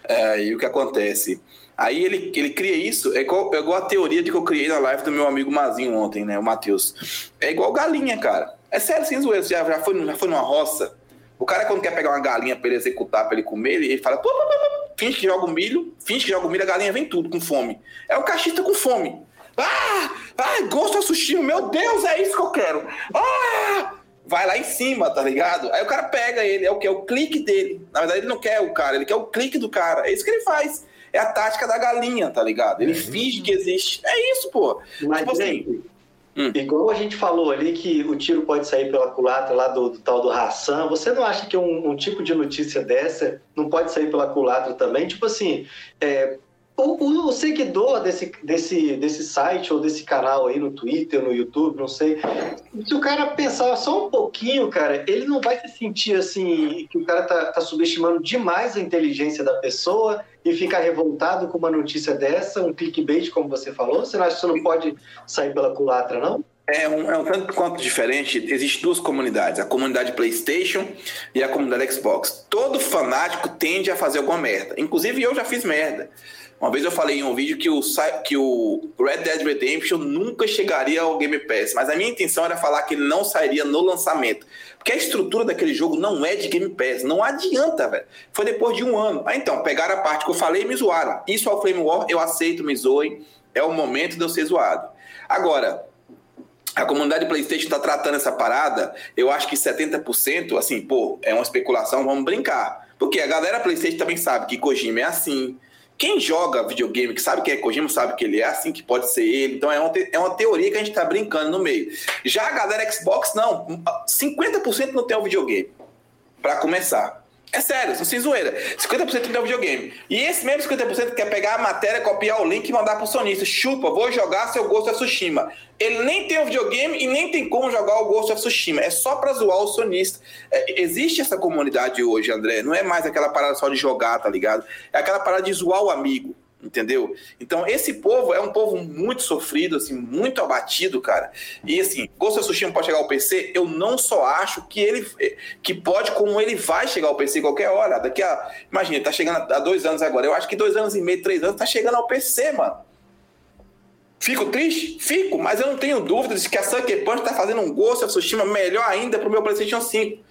É, e o que acontece? Aí ele, ele cria isso, é igual, é igual a teoria de que eu criei na live do meu amigo Mazinho ontem, né? O Matheus. É igual galinha, cara. É sério, sem zoeira. Já, já, foi, já foi numa roça? O cara, quando quer pegar uma galinha pra ele executar, pra ele comer, ele fala, pô, pô, pô, finge que joga o milho, finge que joga o milho, a galinha vem tudo com fome. É o cachista com fome. Ah! Ah, gosto de sushi, meu Deus, é isso que eu quero. Ah! Vai lá em cima, tá ligado? Aí o cara pega ele, é o que? É o clique dele. Na verdade, ele não quer o cara, ele quer o clique do cara. É isso que ele faz. É a tática da galinha, tá ligado? Ele é finge que existe. É isso, pô. Mas, tipo assim, Hum. Igual a gente falou ali que o tiro pode sair pela culatra lá do, do tal do Hassan, você não acha que um, um, tipo de notícia dessa não pode sair pela culatra também? Tipo assim, é, o, o, seguidor desse, desse, desse site ou desse canal aí no Twitter, no YouTube, não sei, se o cara pensar só um pouquinho, cara, ele não vai se sentir assim, que o cara tá, tá subestimando demais a inteligência da pessoa e ficar revoltado com uma notícia dessa, um clickbait, como você falou? Você não acha que isso não pode sair pela culatra, não? É um, é um tanto quanto diferente. Existem duas comunidades: a comunidade PlayStation e a comunidade Xbox. Todo fanático tende a fazer alguma merda. Inclusive, eu já fiz merda. Uma vez eu falei em um vídeo que o, que o Red Dead Redemption nunca chegaria ao Game Pass, mas a minha intenção era falar que ele não sairia no lançamento. Porque a estrutura daquele jogo não é de Game Pass, não adianta, velho. Foi depois de um ano. Ah, então, pegaram a parte que eu falei e me zoaram. Isso ao Flame War, eu aceito, me zoem. É o momento de eu ser zoado. Agora, a comunidade PlayStation está tratando essa parada, eu acho que 70%, assim, pô, é uma especulação, vamos brincar. Porque a galera PlayStation também sabe que Kojima é assim, quem joga videogame, que sabe que é Kojima, sabe que ele é assim, que pode ser ele. Então é uma, é uma teoria que a gente tá brincando no meio. Já a galera Xbox, não. 50% não tem o videogame. para começar. É sério, sem zoeira. 50% tem o videogame. E esse mesmo 50% quer pegar a matéria, copiar o link e mandar pro sonista. Chupa, vou jogar seu Ghost of Tsushima. Ele nem tem o videogame e nem tem como jogar o Ghost of Tsushima. É só pra zoar o sonista. É, existe essa comunidade hoje, André. Não é mais aquela parada só de jogar, tá ligado? É aquela parada de zoar o amigo. Entendeu? Então, esse povo é um povo muito sofrido, assim, muito abatido, cara. E, assim, Ghost of Tsushima pode chegar ao PC, eu não só acho que ele que pode, como ele vai chegar ao PC qualquer hora. Daqui a. Imagina, tá chegando há dois anos agora. Eu acho que dois anos e meio, três anos, tá chegando ao PC, mano. Fico triste? Fico, mas eu não tenho dúvidas de que a Sucker Punch tá fazendo um Ghost of Tsushima melhor ainda pro meu PlayStation 5.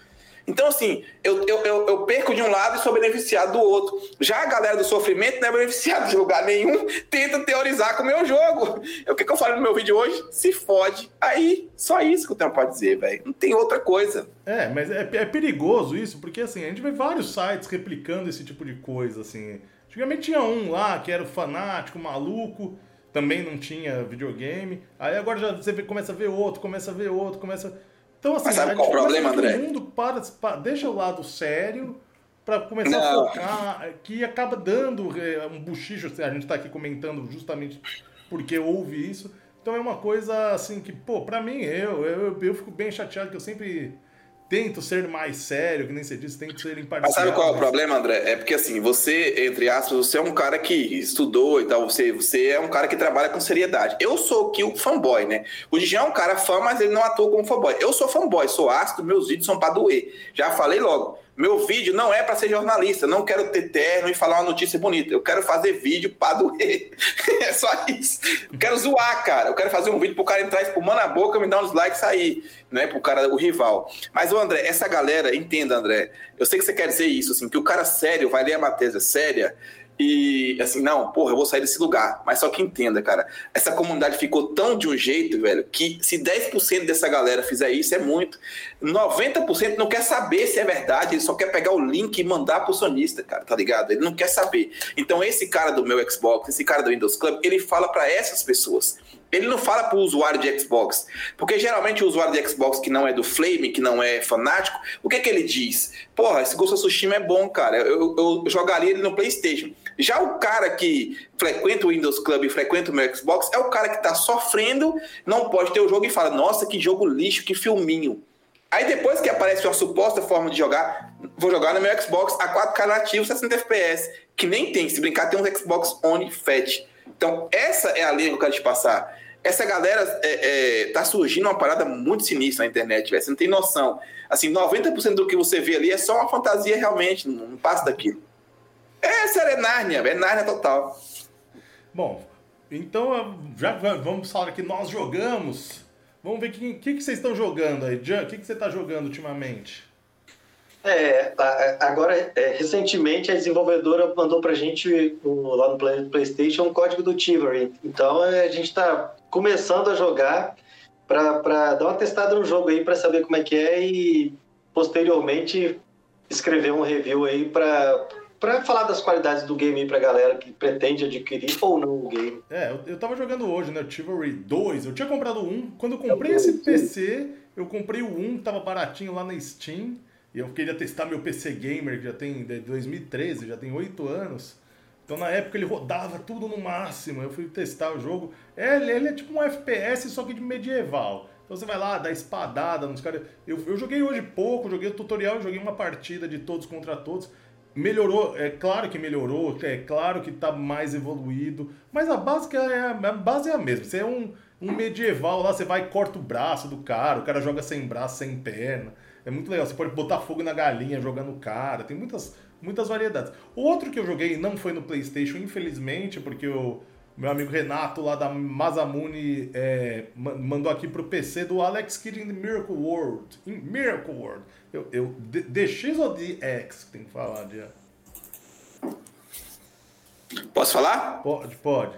Então, assim, eu, eu, eu, perco de um lado e sou beneficiado do outro. Já a galera do sofrimento não é beneficiada de lugar nenhum, tenta teorizar com o meu jogo. É o que, que eu falei no meu vídeo hoje? Se fode. Aí, só isso que eu tenho pra dizer, velho. Não tem outra coisa. É, mas é, é perigoso isso, porque assim, a gente vê vários sites replicando esse tipo de coisa, assim. Antigamente tinha um lá que era o fanático, maluco, também não tinha videogame. Aí agora já você começa a ver outro, começa a ver outro, começa então, assim, Mas sabe qual o problema, André? Mundo para, para, deixa o lado sério para começar não. a focar, que acaba dando é, um buchicho. A gente está aqui comentando justamente porque houve isso. Então é uma coisa assim que, pô, pra mim, eu, eu, eu fico bem chateado que eu sempre tento ser mais sério, que nem você disse, tento ser imparcial. Mas sabe qual é o problema, André? É porque assim, você, entre aspas, você é um cara que estudou e tal, você, você é um cara que trabalha com seriedade. Eu sou aqui o fanboy, né? O Gigi é um cara fã, mas ele não atua como fanboy. Eu sou fanboy, sou ácido, meus vídeos são pra doer. Já falei logo. Meu vídeo não é para ser jornalista, não quero ter terno e falar uma notícia bonita. Eu quero fazer vídeo para doer. é só isso. Eu quero zoar, cara. Eu quero fazer um vídeo pro cara entrar espumando a boca, me dar uns likes aí, né? Pro cara, o rival. Mas, o André, essa galera, entenda, André. Eu sei que você quer dizer isso, assim, que o cara sério vai ler a matéria séria e assim, não, porra, eu vou sair desse lugar. Mas só que entenda, cara, essa comunidade ficou tão de um jeito, velho, que se 10% dessa galera fizer isso, é muito. 90% não quer saber se é verdade, ele só quer pegar o link e mandar pro sonista, cara, tá ligado? Ele não quer saber. Então, esse cara do meu Xbox, esse cara do Windows Club, ele fala para essas pessoas. Ele não fala para o usuário de Xbox. Porque geralmente o usuário de Xbox que não é do Flame, que não é fanático, o que é que ele diz? Porra, esse Ghost of Tsushima é bom, cara. Eu, eu, eu jogaria ele no PlayStation. Já o cara que frequenta o Windows Club e frequenta o meu Xbox é o cara que está sofrendo, não pode ter o jogo e fala: Nossa, que jogo lixo, que filminho. Aí depois que aparece uma suposta forma de jogar, vou jogar no meu Xbox a 4K nativo, 60 FPS, que nem tem, se brincar tem um Xbox One Fat. Então essa é a linha que eu quero te passar. Essa galera é, é, tá surgindo uma parada muito sinistra na internet, velho. Você não tem noção. Assim, 90% do que você vê ali é só uma fantasia realmente, não, não passa daquilo. Essa é Nárnia, é Nárnia total. Bom, então já vamos falar que nós jogamos. Vamos ver o que, que, que, vocês estão jogando aí. Jan, o que, que você está jogando ultimamente? É, agora, é, recentemente a desenvolvedora mandou pra gente lá no PlayStation um código do Chivalry. Então é, a gente está começando a jogar para dar uma testada no jogo aí para saber como é que é e posteriormente escrever um review aí para para falar das qualidades do game aí pra galera que pretende adquirir ou não o game. É, eu, eu tava jogando hoje, né? O Chivalry 2. Eu tinha comprado um. Quando eu comprei eu esse PC, eu comprei o 1, tava baratinho lá na Steam. E eu queria testar meu PC Gamer, que já tem de 2013, já tem 8 anos. Então na época ele rodava tudo no máximo. Eu fui testar o jogo. É, ele é tipo um FPS, só que de medieval. Então você vai lá, dá espadada nos caras. Eu, eu joguei hoje pouco, joguei o tutorial, joguei uma partida de todos contra todos. Melhorou, é claro que melhorou, é claro que está mais evoluído, mas a base é, a base é a mesma. Você é um, um medieval lá, você vai e corta o braço do cara, o cara joga sem braço, sem perna. É muito legal. Você pode botar fogo na galinha jogando o cara. Tem muitas, muitas variedades. O outro que eu joguei não foi no PlayStation, infelizmente, porque o meu amigo Renato lá da Mazamune é, mandou aqui pro PC do Alex Kidd in the Miracle World. In Miracle World. Eu, eu, DX ou DX que tem que falar, Dia? Posso falar? Pode, pode.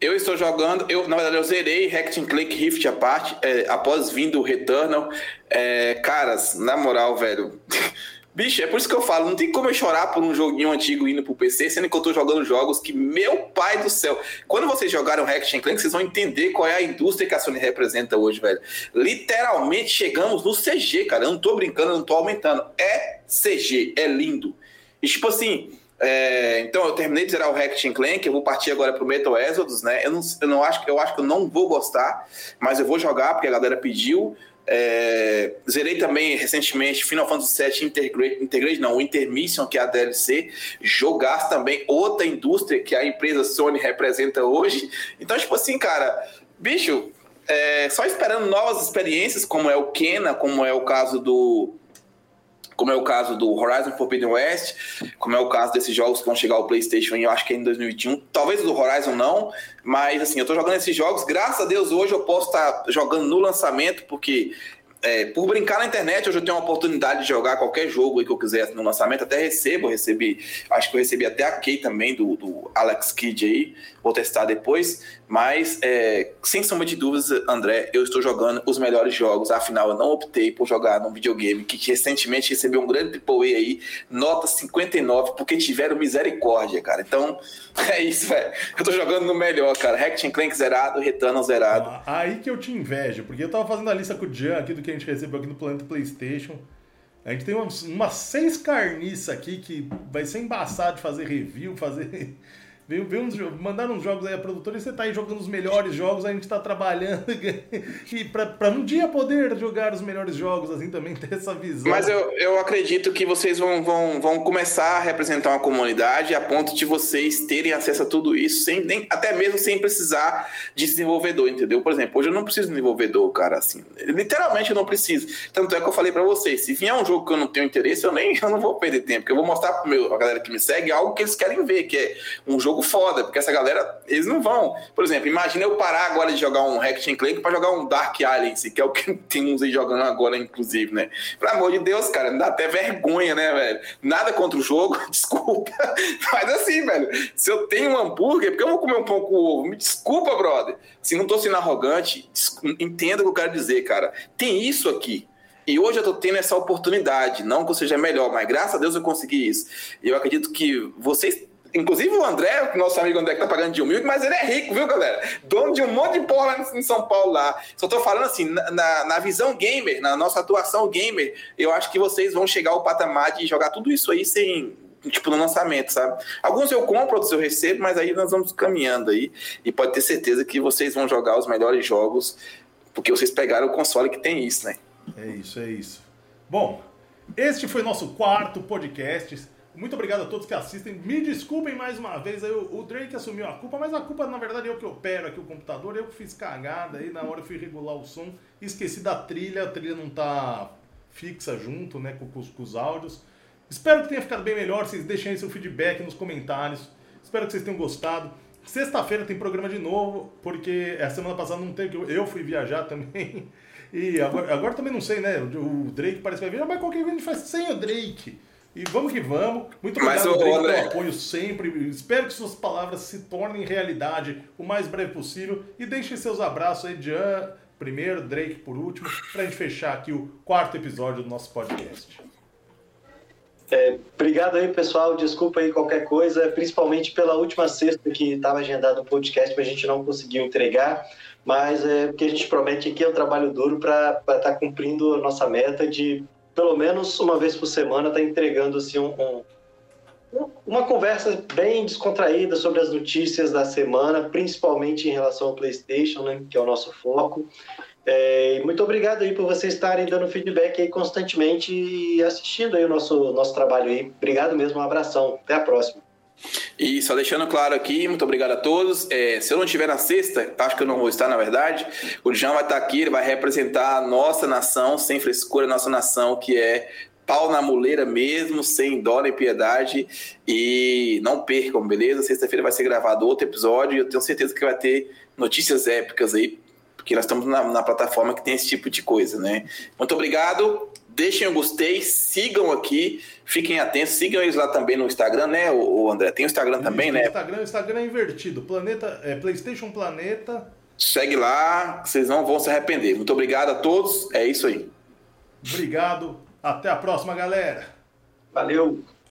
Eu estou jogando, eu, na verdade eu zerei Hacked and Clank Rift a parte, é, após vindo o Returnal. É, caras, na moral, velho, Bicho, é por isso que eu falo, não tem como eu chorar por um joguinho antigo indo pro PC, sendo que eu tô jogando jogos que, meu pai do céu, quando vocês jogaram Ratchet Clank, vocês vão entender qual é a indústria que a Sony representa hoje, velho. Literalmente chegamos no CG, cara, eu não tô brincando, eu não tô aumentando. É CG, é lindo. E tipo assim, é, então eu terminei de zerar o Ratchet Clank, eu vou partir agora pro Metal Exodus, né? Eu não, eu não acho, eu acho que eu não vou gostar, mas eu vou jogar porque a galera pediu. É, zerei também recentemente Final Fantasy VII Integrate, Integrate não, Intermission, que é a DLC. Jogar também outra indústria que a empresa Sony representa hoje. Então, tipo assim, cara, bicho, é, só esperando novas experiências, como é o Kena, como é o caso do como é o caso do Horizon Forbidden West, como é o caso desses jogos que vão chegar ao PlayStation, eu acho que é em 2021. Talvez do Horizon não, mas assim, eu tô jogando esses jogos, graças a Deus hoje eu posso estar jogando no lançamento, porque é, por brincar na internet, hoje eu tenho a oportunidade de jogar qualquer jogo que eu quiser no lançamento, até recebo, recebi, acho que eu recebi até a key também do, do Alex Kidd aí, vou testar depois, mas é, sem sombra de dúvidas, André, eu estou jogando os melhores jogos, afinal eu não optei por jogar num videogame que recentemente recebeu um grande AAA aí, nota 59, porque tiveram misericórdia, cara, então é isso, velho, eu tô jogando no melhor, cara, Hack Clank zerado, Returnal zerado. Ah, aí que eu te invejo, porque eu tava fazendo a lista com o Jean aqui do que a gente recebeu aqui no Planeta PlayStation. A gente tem umas, umas seis carniças aqui que vai ser embaçado de fazer review, fazer Veio, veio uns, mandaram uns jogos aí a produtora e você tá aí jogando os melhores jogos, a gente tá trabalhando e pra um dia poder jogar os melhores jogos, assim, também ter essa visão. Mas eu, eu acredito que vocês vão, vão, vão começar a representar uma comunidade a ponto de vocês terem acesso a tudo isso, sem, nem, até mesmo sem precisar de desenvolvedor, entendeu? Por exemplo, hoje eu não preciso de desenvolvedor, cara, assim, literalmente eu não preciso. Tanto é que eu falei para vocês, se vier um jogo que eu não tenho interesse, eu nem eu não vou perder tempo, porque eu vou mostrar pra, meu, pra galera que me segue algo que eles querem ver, que é um jogo jogo foda, porque essa galera, eles não vão. Por exemplo, imagina eu parar agora de jogar um Hack Clank pra jogar um Dark Alliance, que é o que tem uns aí jogando agora, inclusive, né? Pelo amor de Deus, cara, me dá até vergonha, né, velho? Nada contra o jogo, desculpa. Mas assim, velho, se eu tenho um hambúrguer, porque eu vou comer um pão com ovo? Me desculpa, brother. Se não tô sendo arrogante, entenda o que eu quero dizer, cara. Tem isso aqui. E hoje eu tô tendo essa oportunidade, não que eu seja melhor, mas graças a Deus eu consegui isso. E eu acredito que vocês Inclusive o André, nosso amigo André, que tá pagando de humilde, mas ele é rico, viu, galera? Dono de um monte de porra em São Paulo lá. Só tô falando assim, na, na visão gamer, na nossa atuação gamer, eu acho que vocês vão chegar ao patamar de jogar tudo isso aí sem, tipo, no lançamento, sabe? Alguns eu compro, outros eu recebo, mas aí nós vamos caminhando aí. E pode ter certeza que vocês vão jogar os melhores jogos, porque vocês pegaram o console que tem isso, né? É isso, é isso. Bom, este foi nosso quarto podcast. Muito obrigado a todos que assistem. Me desculpem mais uma vez, aí o Drake assumiu a culpa, mas a culpa na verdade é eu que opero aqui o computador, eu que fiz cagada aí na hora eu fui regular o som, esqueci da trilha, a trilha não tá fixa junto, né, com, com, com os áudios. Espero que tenha ficado bem melhor, vocês deixem aí seu feedback nos comentários. Espero que vocês tenham gostado. Sexta-feira tem programa de novo, porque a semana passada não teve, eu fui viajar também. E agora, agora também não sei, né? O Drake parece que vai vir, mas qualquer coisa a gente faz sem o Drake. E vamos que vamos. Muito obrigado Mas, pelo apoio sempre. Espero que suas palavras se tornem realidade o mais breve possível. E deixem seus abraços aí, Jean primeiro, Drake por último, para a gente fechar aqui o quarto episódio do nosso podcast. É, obrigado aí, pessoal. Desculpa aí qualquer coisa, principalmente pela última sexta que estava agendado o podcast, mas a gente não conseguiu entregar. Mas é porque a gente promete aqui é um trabalho duro para estar tá cumprindo a nossa meta de pelo menos uma vez por semana, está entregando assim, um, um, uma conversa bem descontraída sobre as notícias da semana, principalmente em relação ao PlayStation, né, que é o nosso foco. É, muito obrigado aí por vocês estarem dando feedback aí constantemente e assistindo aí o nosso, nosso trabalho aí. Obrigado mesmo, um abração. Até a próxima. E só deixando claro aqui, muito obrigado a todos. É, se eu não estiver na sexta, acho que eu não vou estar, na verdade, o Jean vai estar aqui, ele vai representar a nossa nação, sem frescura, a nossa nação, que é pau na muleira mesmo, sem dó nem piedade. E não percam, beleza? Sexta-feira vai ser gravado outro episódio e eu tenho certeza que vai ter notícias épicas aí, porque nós estamos na, na plataforma que tem esse tipo de coisa, né? Muito obrigado deixem o gostei, sigam aqui, fiquem atentos, sigam eles lá também no Instagram, né, o André? Tem o Instagram Isso, também, né? Instagram, Instagram é invertido, Planeta, é PlayStation Planeta. Segue lá, vocês não vão se arrepender. Muito obrigado a todos, é isso aí. Obrigado, até a próxima, galera. Valeu.